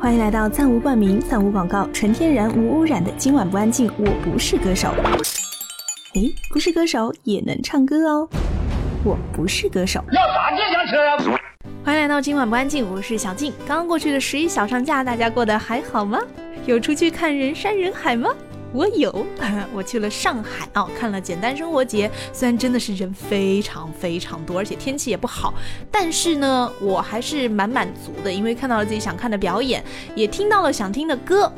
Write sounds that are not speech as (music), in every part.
欢迎来到暂无冠名、暂无广告、纯天然无污染的今晚不安静。我不是歌手，哎，不是歌手也能唱歌哦。我不是歌手，要啥自行车呀？欢迎来到今晚不安静，我是小静。刚刚过去的十一小长假，大家过得还好吗？有出去看人山人海吗？我有，(laughs) 我去了上海啊，看了简单生活节。虽然真的是人非常非常多，而且天气也不好，但是呢，我还是蛮满足的，因为看到了自己想看的表演，也听到了想听的歌。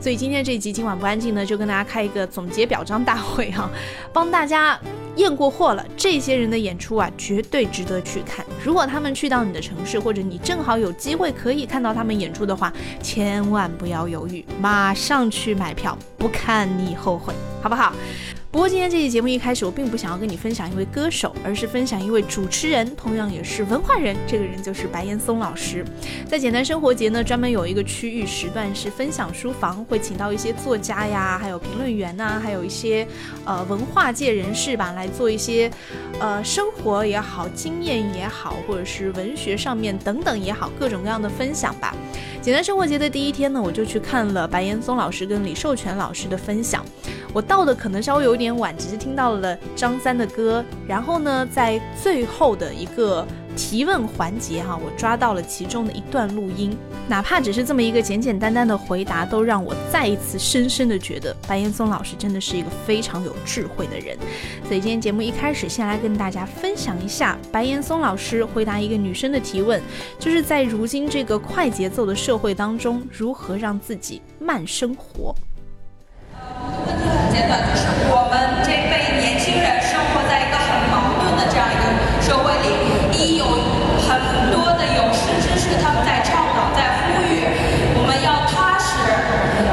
所以今天这一集今晚不安静呢，就跟大家开一个总结表彰大会哈，(laughs) 帮大家验过货了。这些人的演出啊，绝对值得去看。如果他们去到你的城市，或者你正好有机会可以看到他们演出的话，千万不要犹豫，马上去买票，不看你后悔，好不好？不过今天这期节目一开始，我并不想要跟你分享一位歌手，而是分享一位主持人，同样也是文化人。这个人就是白岩松老师。在简单生活节呢，专门有一个区域时段是分享书房，会请到一些作家呀，还有评论员呐，还有一些呃文化界人士吧，来做一些呃生活也好、经验也好，或者是文学上面等等也好，各种各样的分享吧。简单生活节的第一天呢，我就去看了白岩松老师跟李寿全老师的分享。我到的可能稍微有点晚，只是听到了张三的歌。然后呢，在最后的一个提问环节哈，我抓到了其中的一段录音。哪怕只是这么一个简简单单的回答，都让我再一次深深的觉得白岩松老师真的是一个非常有智慧的人。所以今天节目一开始，先来跟大家分享一下白岩松老师回答一个女生的提问，就是在如今这个快节奏的社会当中，如何让自己慢生活。阶段就是我们这一辈年轻人生活在一个很矛盾的这样一个社会里，一有很多的有识之士他们在倡导、在呼吁我们要踏实，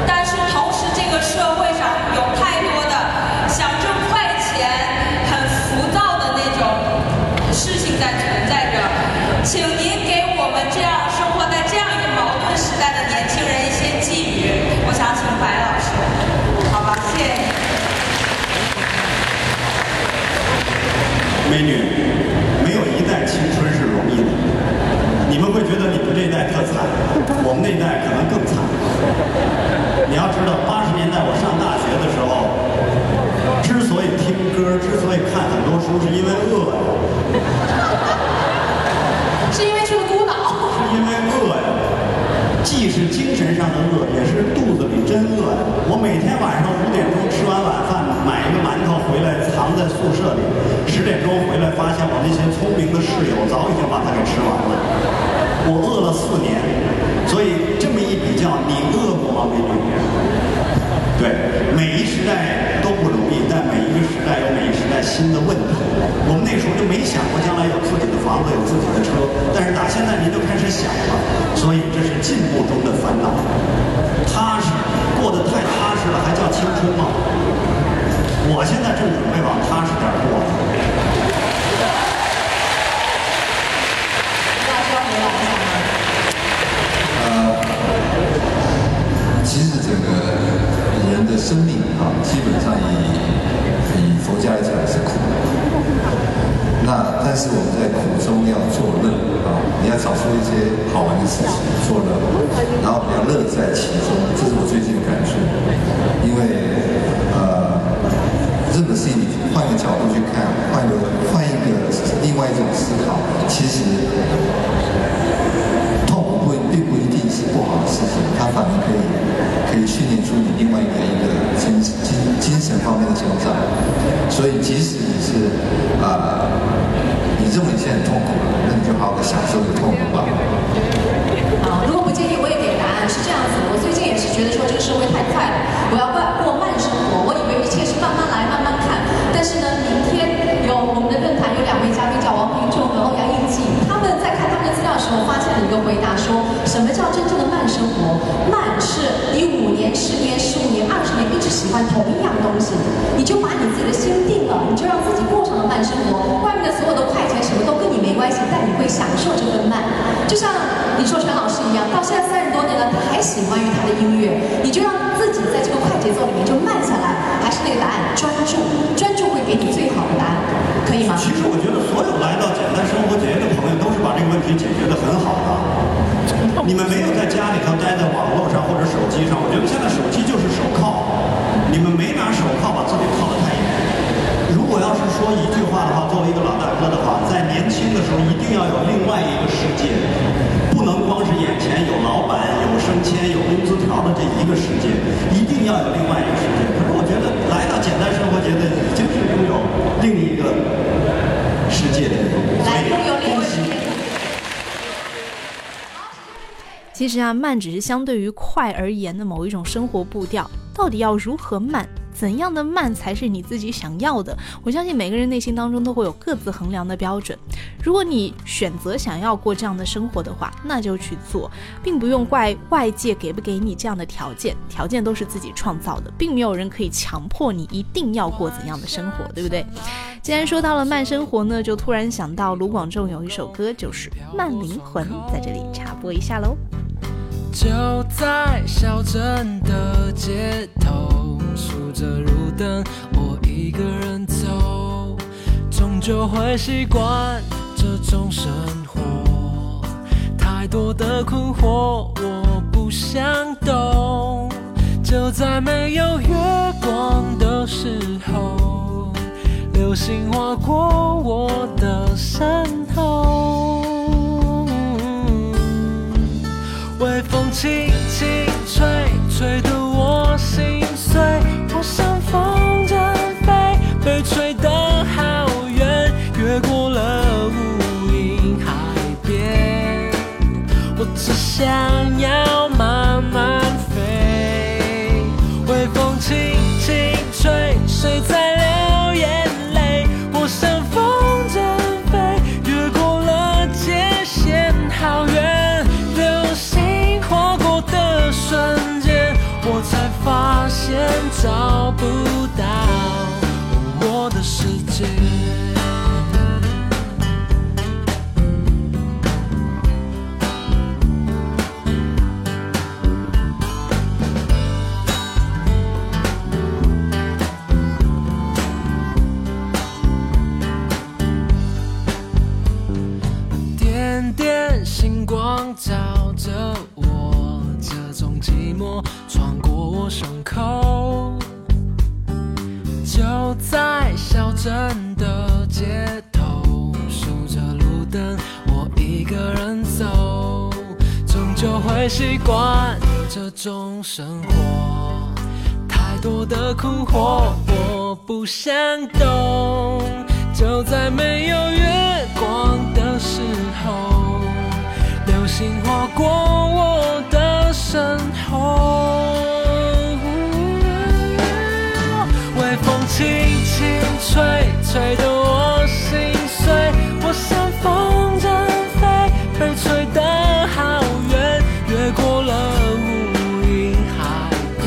但是同时这个社会上有太多的想挣快钱、很浮躁的那种事情在存在着，请您给我们这样生活在这样一个矛盾时代的年轻人一些寄语。我想请白老师，好吧，谢谢你。美女，没有一代青春是容易的。你们会觉得你们这一代特惨，我们那一代可能更惨。你要知道，八十年代我上大学的时候，之所以听歌，之所以看很多书，是因为饿呀，是因为去了孤岛。是因为饿呀。既是精神上的饿，也是肚子里真饿呀。我每天晚上五点钟吃完晚饭，买一个馒头回来，藏在宿舍里。十点钟回来，发现我那些聪明的室友早已经把它给吃完了。我饿了四年，所以这么一比较，你饿过吗，美女？对，每一时代都不容易，但每一个时代有每一时代新的问题。我们那时候就没想过将来有自己的房子，有自己的车，但是打现在您就开始想了，所以这是进步中的烦恼。踏实，过得太踏实了，还叫青春吗？我现在正准备往踏实点过呢。大家回答一下吗？呃，其实整个人的生命啊，基本上以以佛家来讲是苦的。那但是我们在苦中要作乐啊，你要找出一些好玩的事情做乐，然后你要乐在其中，这是我最近的感受。因为呃，任何事情换个角度去看，换个换一个另外一种思考，其实痛不并不一定是不好的事情，它反而可以可以训练出你另外一个一个精精精神方面的成长。所以即使你是啊、你认为现在痛苦了，那你就好好的享受这痛苦吧。啊，如果不介意，我也给答案。是这样子，我最近也是觉得说这个社会太快了，我要是呢，明天有我们的论坛有两位嘉宾叫王平仲和欧阳应季，他们在看他们的资料的时候，发现了一个回答说，什么叫真正的慢生活？慢是你五年、十年、十五年、二十年一直喜欢同一样东西，你就把你自己的心定了，你就让自己不慢生活外面的所有的快钱什么都跟你没关系但你会享受这份慢就像李说陈老师一样到现在三十多年了他还喜欢于他的音乐你就让自己在这个快节奏里面就慢下来还是那个答案专注专注会给你最好的答案可以吗其实我觉得所有来到简单生活节的朋友都是把这个问题解决的很好的。你们没有在家里头待在网络上或者手机上我觉得现在手机就是手铐你们没拿手铐把自己铐的太如果要是说一句话的话，作为一个老大哥的话，在年轻的时候一定要有另外一个世界，不能光是眼前有老板、有升迁、有工资条的这一个世界，一定要有另外一个世界。可是我觉得来到简单生活节的已经是拥有另一个世界的，来拥有另一个世界。其实啊，慢只是相对于快而言的某一种生活步调。到底要如何慢？怎样的慢才是你自己想要的？我相信每个人内心当中都会有各自衡量的标准。如果你选择想要过这样的生活的话，那就去做，并不用怪外界给不给你这样的条件，条件都是自己创造的，并没有人可以强迫你一定要过怎样的生活，对不对？既然说到了慢生活呢，就突然想到卢广仲有一首歌就是《慢灵魂》，在这里插播一下喽。就在小镇的街头，数着路灯，我一个人走，终究会习惯这种生活。太多的困惑，我不想懂。就在没有月光的时候，流星划过我的身后。微风轻轻吹，吹得我心碎。我像风筝飞，被吹得好远，越过了无垠海边。我只想要慢慢飞。微风轻轻吹，谁在发现找不到我的世界。伤口。就在小镇的街头，数着路灯，我一个人走，终究会习惯这种生活。太多的苦惑，我不想懂。就在没有月光的时候，流星划过我的身后。轻轻吹，吹得我心碎。我像风筝飞，被吹得好远，越过了无垠海边。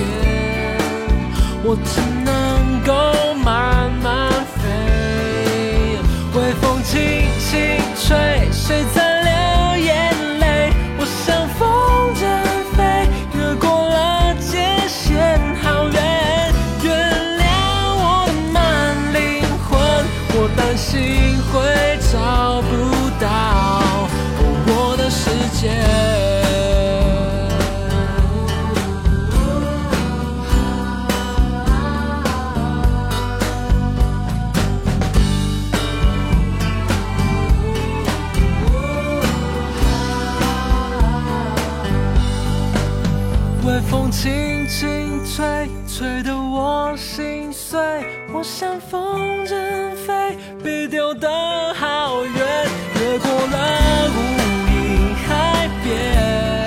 我只能够慢慢飞。微风轻轻吹，风轻轻吹，吹得我心碎。我像风筝飞，被丢得好远，越过了无垠海边。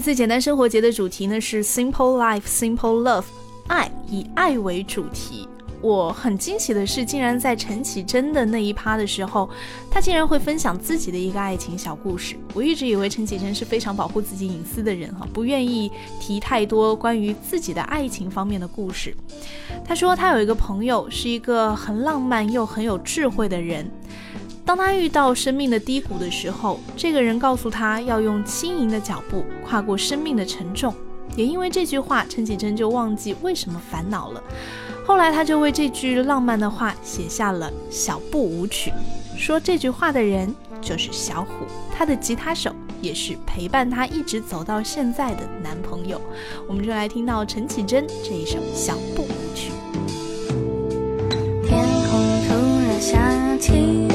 这次简单生活节的主题呢是 Simple Life, Simple Love，爱以爱为主题。我很惊喜的是，竟然在陈绮贞的那一趴的时候，她竟然会分享自己的一个爱情小故事。我一直以为陈绮贞是非常保护自己隐私的人哈，不愿意提太多关于自己的爱情方面的故事。她说她有一个朋友是一个很浪漫又很有智慧的人。当他遇到生命的低谷的时候，这个人告诉他要用轻盈的脚步跨过生命的沉重。也因为这句话，陈绮贞就忘记为什么烦恼了。后来，他就为这句浪漫的话写下了《小步舞曲》，说这句话的人就是小虎，他的吉他手也是陪伴他一直走到现在的男朋友。我们就来听到陈绮贞这一首《小步舞曲》。天空突然下起。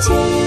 听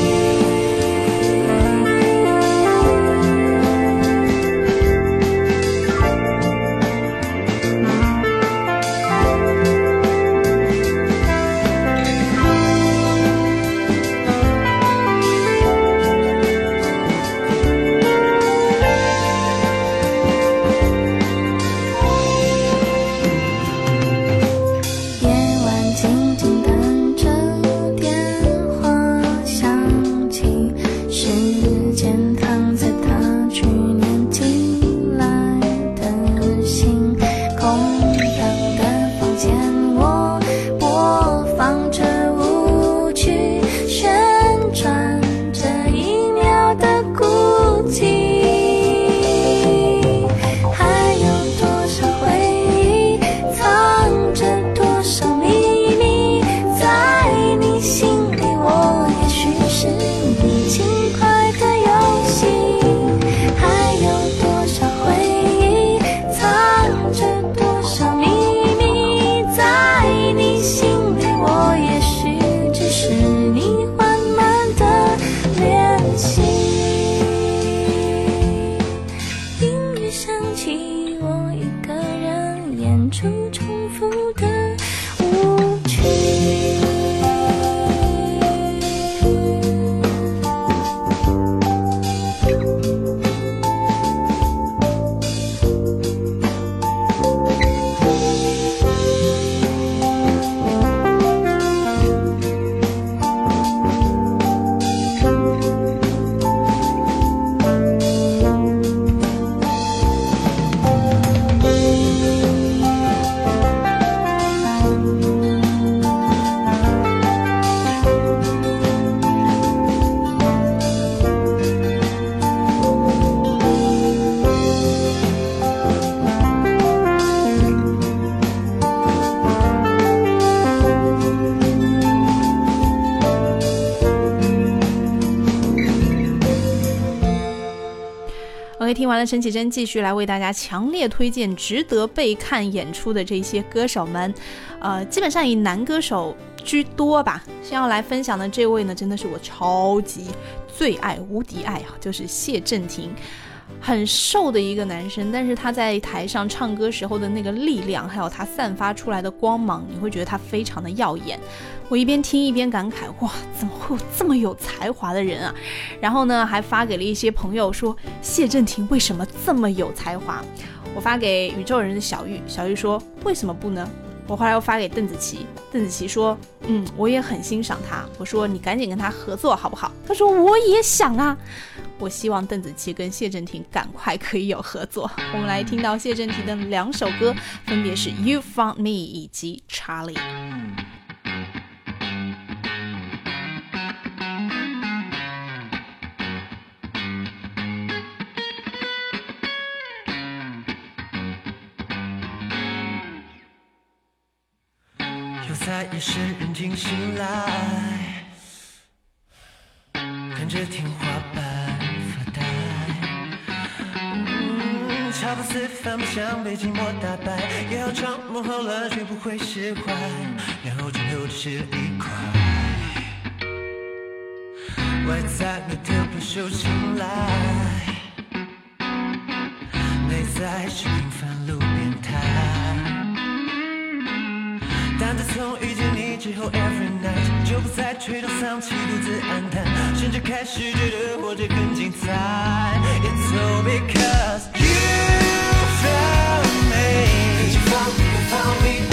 陈绮贞，继续来为大家强烈推荐值得被看演出的这些歌手们，呃，基本上以男歌手居多吧。先要来分享的这位呢，真的是我超级最爱、无敌爱啊，就是谢震廷。很瘦的一个男生，但是他在台上唱歌时候的那个力量，还有他散发出来的光芒，你会觉得他非常的耀眼。我一边听一边感慨，哇，怎么会有这么有才华的人啊？然后呢，还发给了一些朋友说，谢震廷为什么这么有才华？我发给宇宙人的小玉，小玉说，为什么不呢？我后来又发给邓紫棋，邓紫棋说，嗯，我也很欣赏他。我说你赶紧跟他合作好不好？他说我也想啊。我希望邓紫棋跟谢震廷赶快可以有合作。我们来听到谢震廷的两首歌，分别是《You Found Me》以及《Charlie》。又在夜深人静醒来，看着天花板不思饭不想被寂寞打败，也要装模后了却不会释怀，然后最后只是一块。外在美的不受青睐，内在是平凡路边摊。但自从遇见你之后，every night 就不再垂头丧气、独自黯淡，甚至开始觉得活着更精彩。It's all because you found me. You found me, found me,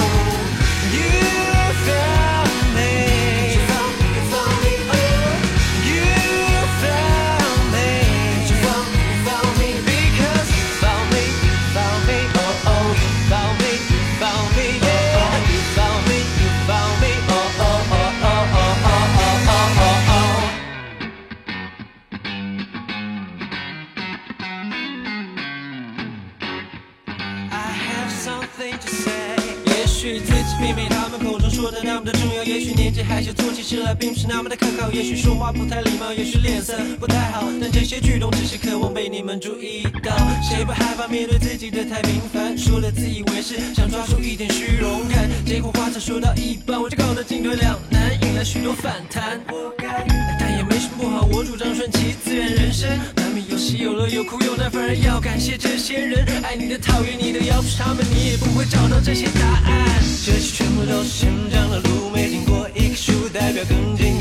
的那么的重要，也许年纪还小，做起事来并不是那么的可靠，也许说话不太礼貌，也许脸色不太好，但这些举动只是渴望被你们注意到。谁不害怕面对自己的太平凡，说的自以为是，想抓住一点虚荣感，结果话才说到一半，我就搞得进退两难，引来许多反弹。但也没什么不好，我主张顺其自然人生，他们有喜有乐，有苦有难，反而要感谢这些人，爱你的讨厌你的，要不是他们，你也不会找到这些答案。这些全部都是成长的路，没经过一棵树，代表更进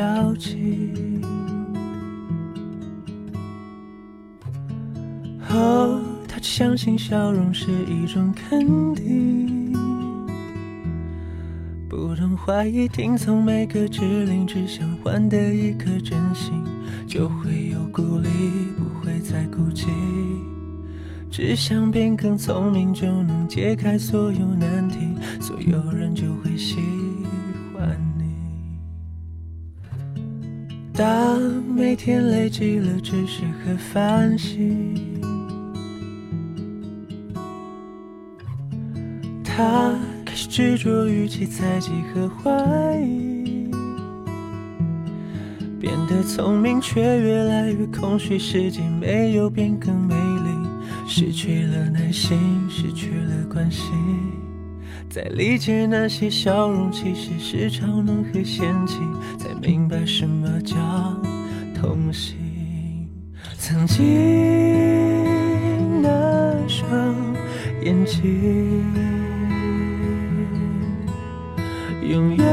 表情。哦，他相信笑容是一种肯定，不懂怀疑，听从每个指令，只想换得一颗真心，就会有鼓励，不会再孤寂。只想变更聪明，就能解开所有难题，所有人就会喜当每天累积了知识和反省，他开始执着于其猜忌和怀疑，变得聪明却越来越空虚，世界没有变更美丽。失去了耐心，失去了关心，在理解那些笑容其实是嘲弄和嫌弃，才明白什么叫痛心。曾经那双眼睛，拥有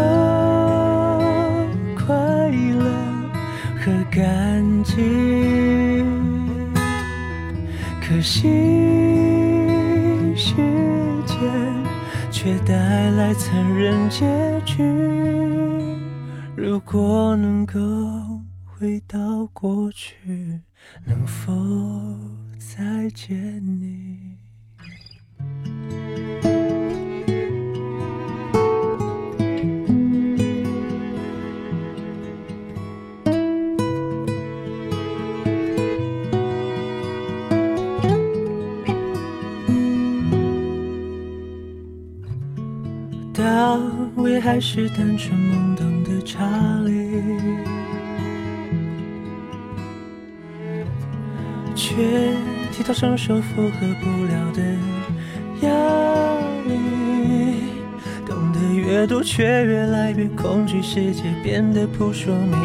快乐和感激。可惜却带来残忍结局。如果能够回到过去，能否再见你？我也还是单纯懵懂的查理，却提到承受负荷不了的压力。懂得越多，却越来越恐惧，世界变得扑朔迷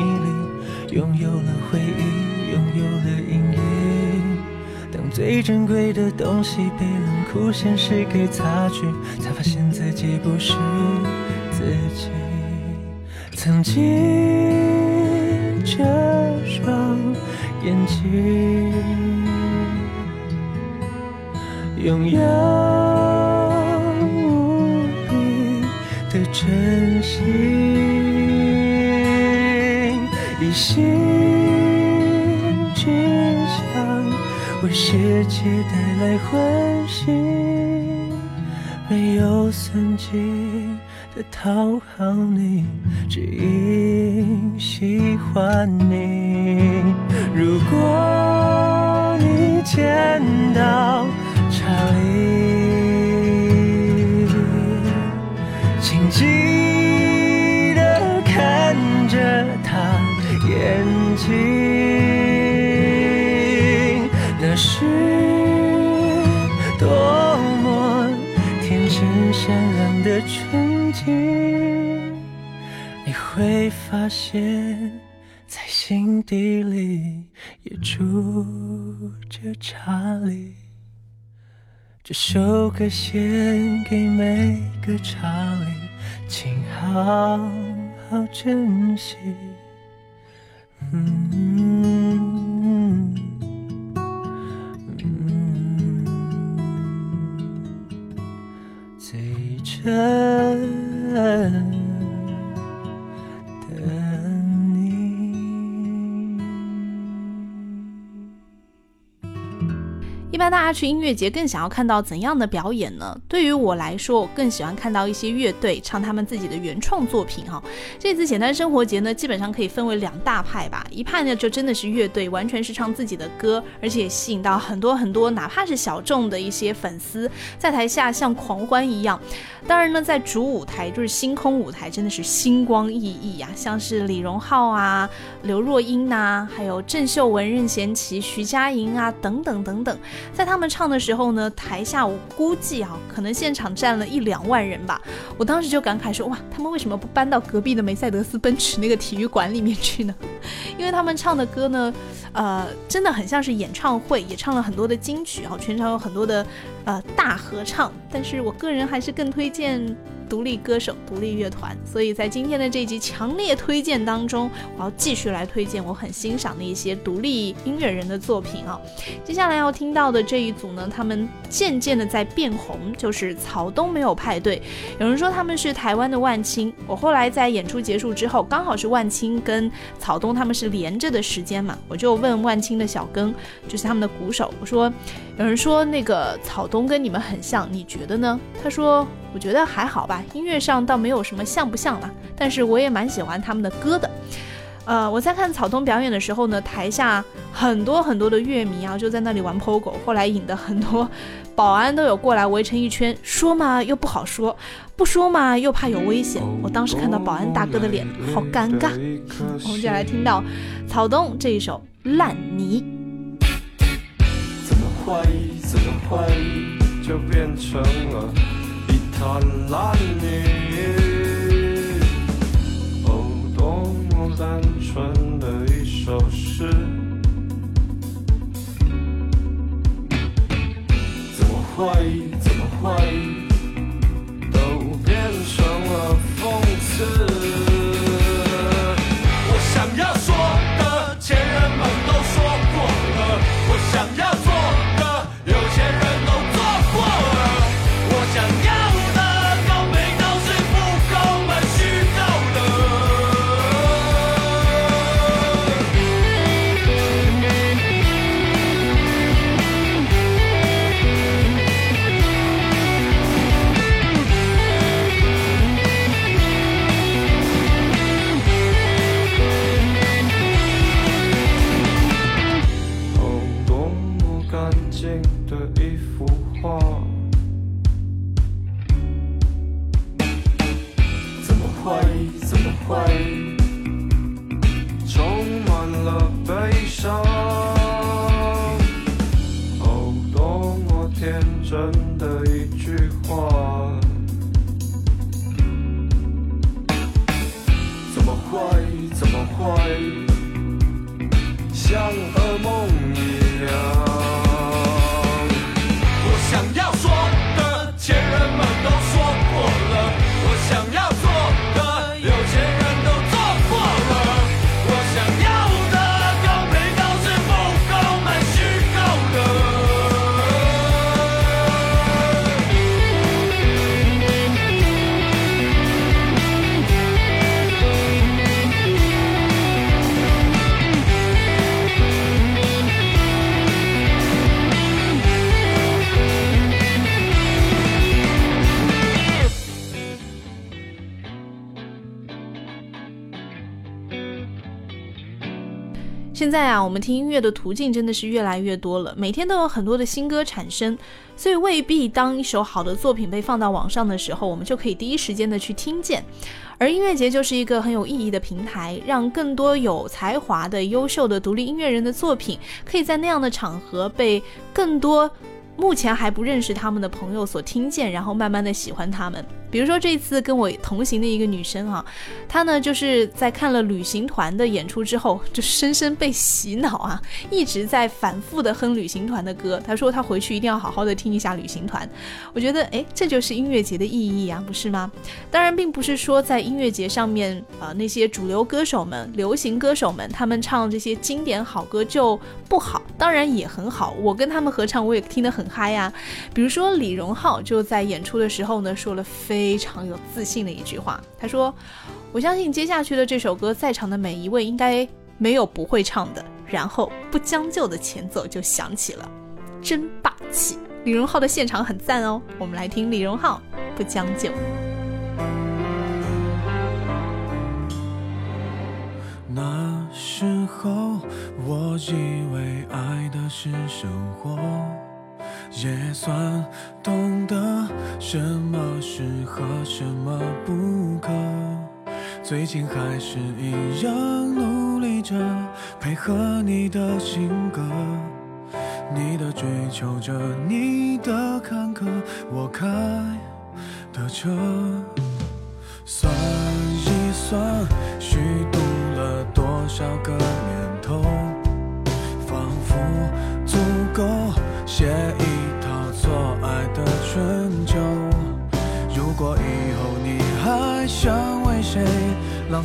离。拥有了回忆，拥有了。最珍贵的东西被冷酷现实给擦去，才发现自己不是自己。曾经这双眼睛，拥有无比的真心，一心为世界带来欢喜，没有算计的讨好你，只因喜欢你。如果你见到查理，请记得看着他眼睛，发现，在心底里也住着查理。这首歌献给每个查理，请好好珍惜。嗯嗯最真般大家去音乐节更想要看到怎样的表演呢？对于我来说，我更喜欢看到一些乐队唱他们自己的原创作品哈。这次简单生活节呢，基本上可以分为两大派吧，一派呢就真的是乐队，完全是唱自己的歌，而且吸引到很多很多哪怕是小众的一些粉丝，在台下像狂欢一样。当然呢，在主舞台就是星空舞台，真的是星光熠熠呀，像是李荣浩啊、刘若英呐、还有郑秀文、任贤齐、徐佳莹啊等等等等。在他们唱的时候呢，台下我估计啊，可能现场站了一两万人吧。我当时就感慨说，哇，他们为什么不搬到隔壁的梅赛德斯奔驰那个体育馆里面去呢？(laughs) 因为他们唱的歌呢，呃，真的很像是演唱会，也唱了很多的金曲啊，全场有很多的呃大合唱。但是我个人还是更推荐独立歌手、独立乐团。所以在今天的这集强烈推荐当中，我要继续来推荐我很欣赏的一些独立音乐人的作品啊。接下来要听到的这一组呢，他们渐渐的在变红，就是草东没有派对。有人说他们是台湾的万青，我后来在演出结束之后，刚好是万青跟草东他们是连着的时间嘛，我就问万青的小庚，就是他们的鼓手，我说，有人说那个草东跟你们很像，你觉得呢？他说，我觉得还好吧，音乐上倒没有什么像不像啦，但是我也蛮喜欢他们的歌的。呃，我在看草东表演的时候呢，台下很多很多的乐迷啊，就在那里玩 POGO，后来引得很多 (laughs) 保安都有过来围成一圈，说嘛又不好说，不说嘛又怕有危险。我当时看到保安大哥的脸，好尴尬。我们就来听到草东这一首《烂泥》。怀疑怎么会就变成了一滩烂泥哦多么单纯的一首诗怎么会怎么会都变成了讽刺？在啊，我们听音乐的途径真的是越来越多了，每天都有很多的新歌产生，所以未必当一首好的作品被放到网上的时候，我们就可以第一时间的去听见。而音乐节就是一个很有意义的平台，让更多有才华的、优秀的独立音乐人的作品，可以在那样的场合被更多。目前还不认识他们的朋友所听见，然后慢慢的喜欢他们。比如说这次跟我同行的一个女生啊，她呢就是在看了旅行团的演出之后，就深深被洗脑啊，(laughs) 一直在反复的哼旅行团的歌。她说她回去一定要好好的听一下旅行团。我觉得哎，这就是音乐节的意义啊，不是吗？当然，并不是说在音乐节上面啊、那些主流歌手们、流行歌手们，他们唱这些经典好歌就不好，当然也很好。我跟他们合唱，我也听得很嗨呀、比如说李荣浩就在演出的时候呢，说了非非常有自信的一句话，他说：“我相信接下去的这首歌，在场的每一位应该没有不会唱的。”然后不将就的前奏就响起了，真霸气！李荣浩的现场很赞哦，我们来听李荣浩《不将就》。那时候，我以为爱的是生活，也算懂得什么适合，什么不可。最近还是一样努力着，配合你的性格，你的追求着，你的坎坷，我开的车。算一算，虚度了多少个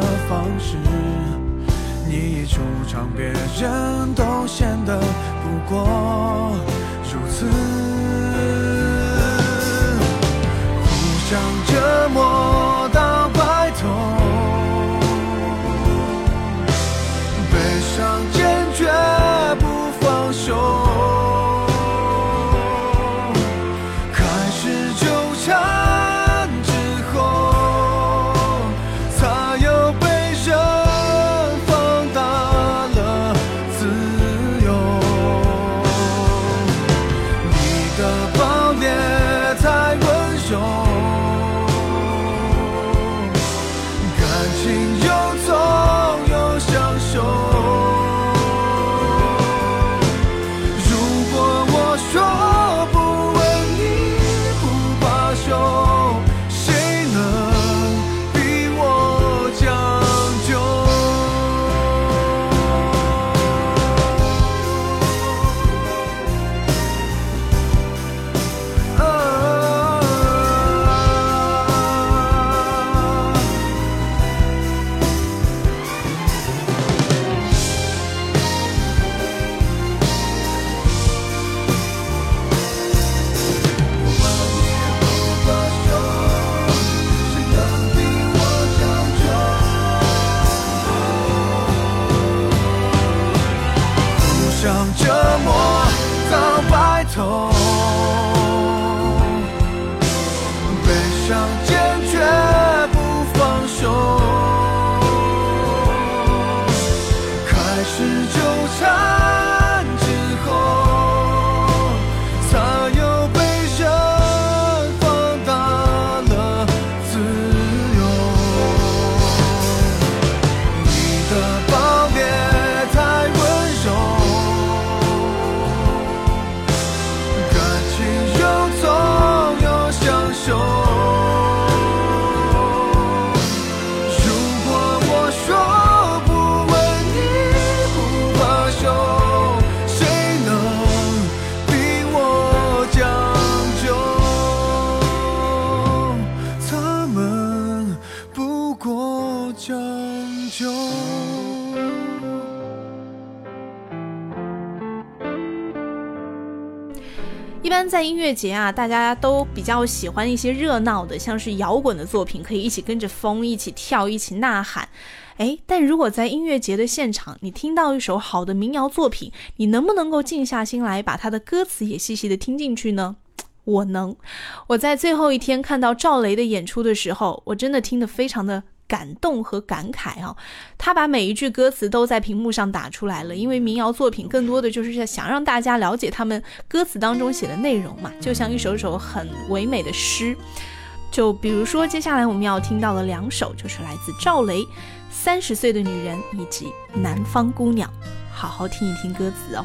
的方式。你一出场，别人都显得不过如此，互相折磨音乐节啊，大家都比较喜欢一些热闹的，像是摇滚的作品，可以一起跟着风一起跳，一起呐喊。哎，但如果在音乐节的现场，你听到一首好的民谣作品，你能不能够静下心来，把它的歌词也细细的听进去呢？我能。我在最后一天看到赵雷的演出的时候，我真的听得非常的感动和感慨啊！他把每一句歌词都在屏幕上打出来了，因为民谣作品更多的就是想让大家了解他们歌词当中写的内容嘛，就像一首首很唯美的诗。就比如说，接下来我们要听到的两首，就是来自赵雷《三十岁的女人》以及《南方姑娘》，好好听一听歌词哦。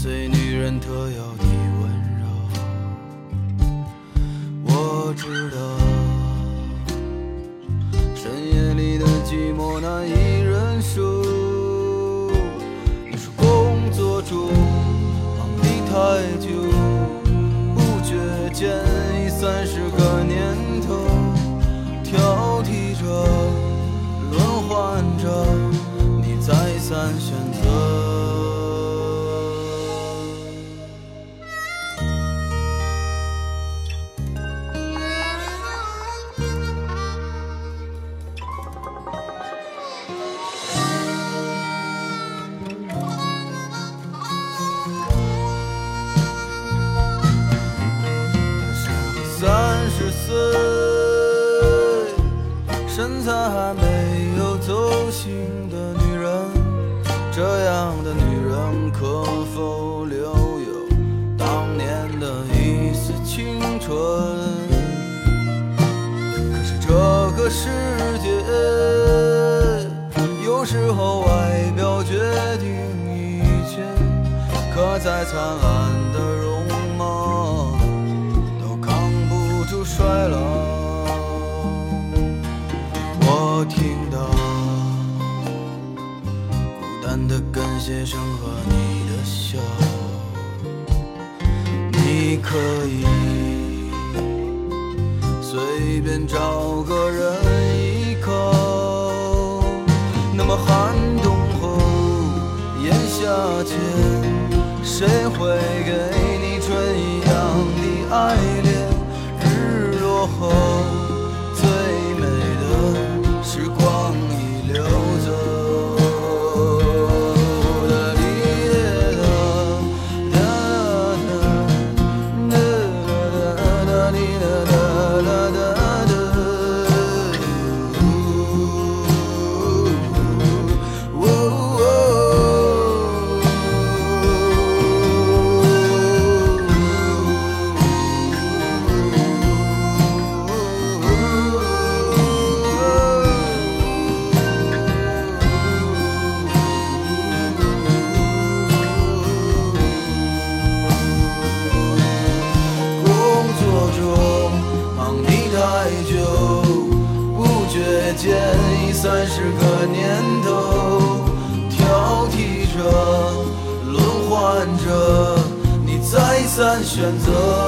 最女人特有的温柔。我知道灿烂的容貌，都扛不住衰老。我听到孤单的感谢声和你的笑，你可以随便找个人谁会给选择。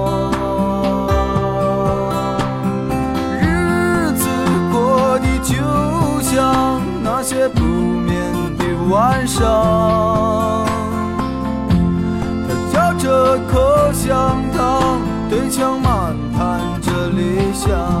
上，他嚼着口香糖，对墙漫谈着理想。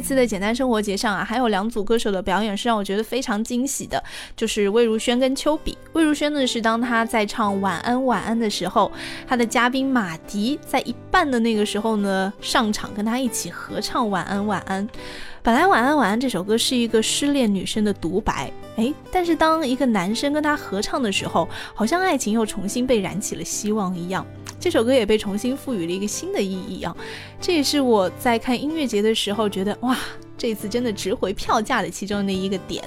这次的简单生活节上啊，还有两组歌手的表演是让我觉得非常惊喜的，就是魏如萱跟丘比。魏如萱呢是当她在唱《晚安晚安》的时候，她的嘉宾马迪在一半的那个时候呢上场跟她一起合唱《晚安晚安》。本来《晚安晚安》这首歌是一个失恋女生的独白，哎，但是当一个男生跟她合唱的时候，好像爱情又重新被燃起了希望一样。这首歌也被重新赋予了一个新的意义啊！这也是我在看音乐节的时候觉得哇，这次真的值回票价的其中的一个点。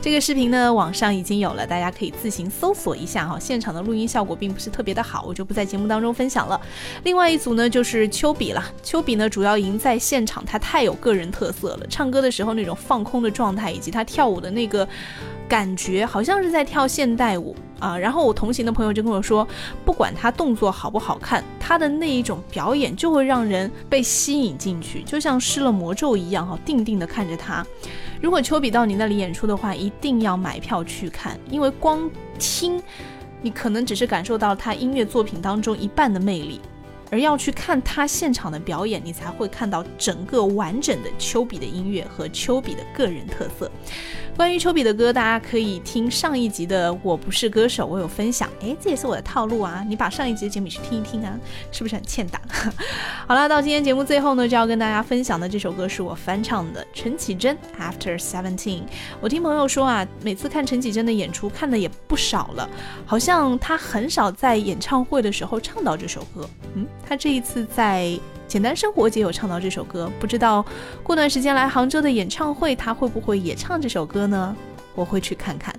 这个视频呢，网上已经有了，大家可以自行搜索一下哈。现场的录音效果并不是特别的好，我就不在节目当中分享了。另外一组呢，就是丘比了。丘比呢，主要赢在现场，他太有个人特色了，唱歌的时候那种放空的状态，以及他跳舞的那个感觉，好像是在跳现代舞。啊，然后我同行的朋友就跟我说，不管他动作好不好看，他的那一种表演就会让人被吸引进去，就像施了魔咒一样哈，定定的看着他。如果丘比到你那里演出的话，一定要买票去看，因为光听，你可能只是感受到他音乐作品当中一半的魅力。而要去看他现场的表演，你才会看到整个完整的丘比的音乐和丘比的个人特色。关于丘比的歌，大家可以听上一集的《我不是歌手》，我有分享。诶，这也是我的套路啊！你把上一集的节目去听一听啊，是不是很欠打？(laughs) 好了，到今天节目最后呢，就要跟大家分享的这首歌是我翻唱的陈绮贞《After Seventeen》。我听朋友说啊，每次看陈绮贞的演出看的也不少了，好像她很少在演唱会的时候唱到这首歌。嗯，他这一次在简单生活节有唱到这首歌，不知道过段时间来杭州的演唱会，他会不会也唱这首歌呢？我会去看看。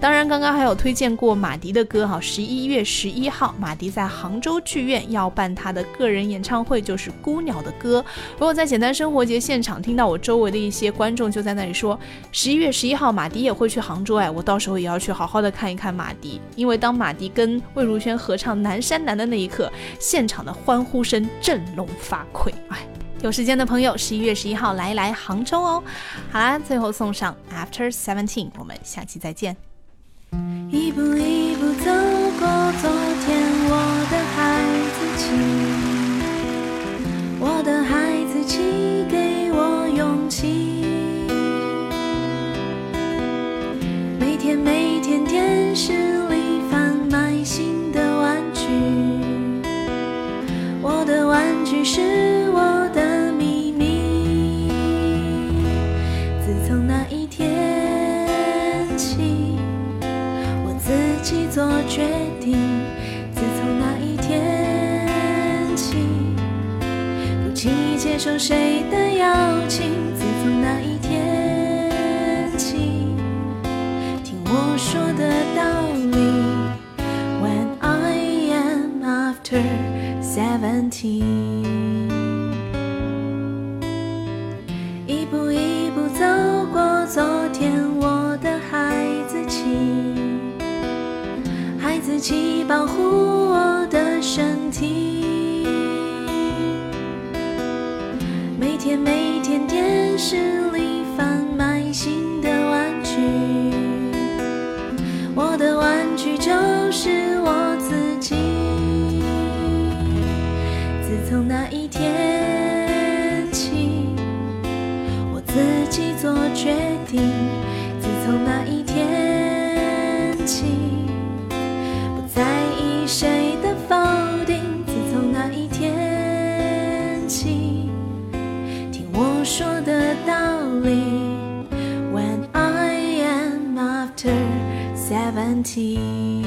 当然，刚刚还有推荐过马迪的歌哈，十一月十一号，马迪在杭州剧院要办他的个人演唱会，就是《孤鸟的歌》。如果在简单生活节现场听到我周围的一些观众就在那里说，十一月十一号马迪也会去杭州，哎，我到时候也要去好好的看一看马迪，因为当马迪跟魏如萱合唱《南山南》的那一刻，现场的欢呼声振聋发聩，哎。有时间的朋友，十一月十一号来一来杭州哦。好啦，最后送上 After Seventeen，我们下期再见。一步一步走过昨天，我的孩子气，我的孩子气给我勇气。每天每天电视里贩卖新的玩具，我的玩具是自从那一天起。我自己做决定。自从那一天起，不轻易接受谁的邀请。自从那一天起，听我说的道理。When I am after seventeen，起保护我的身体。每天每天电视问题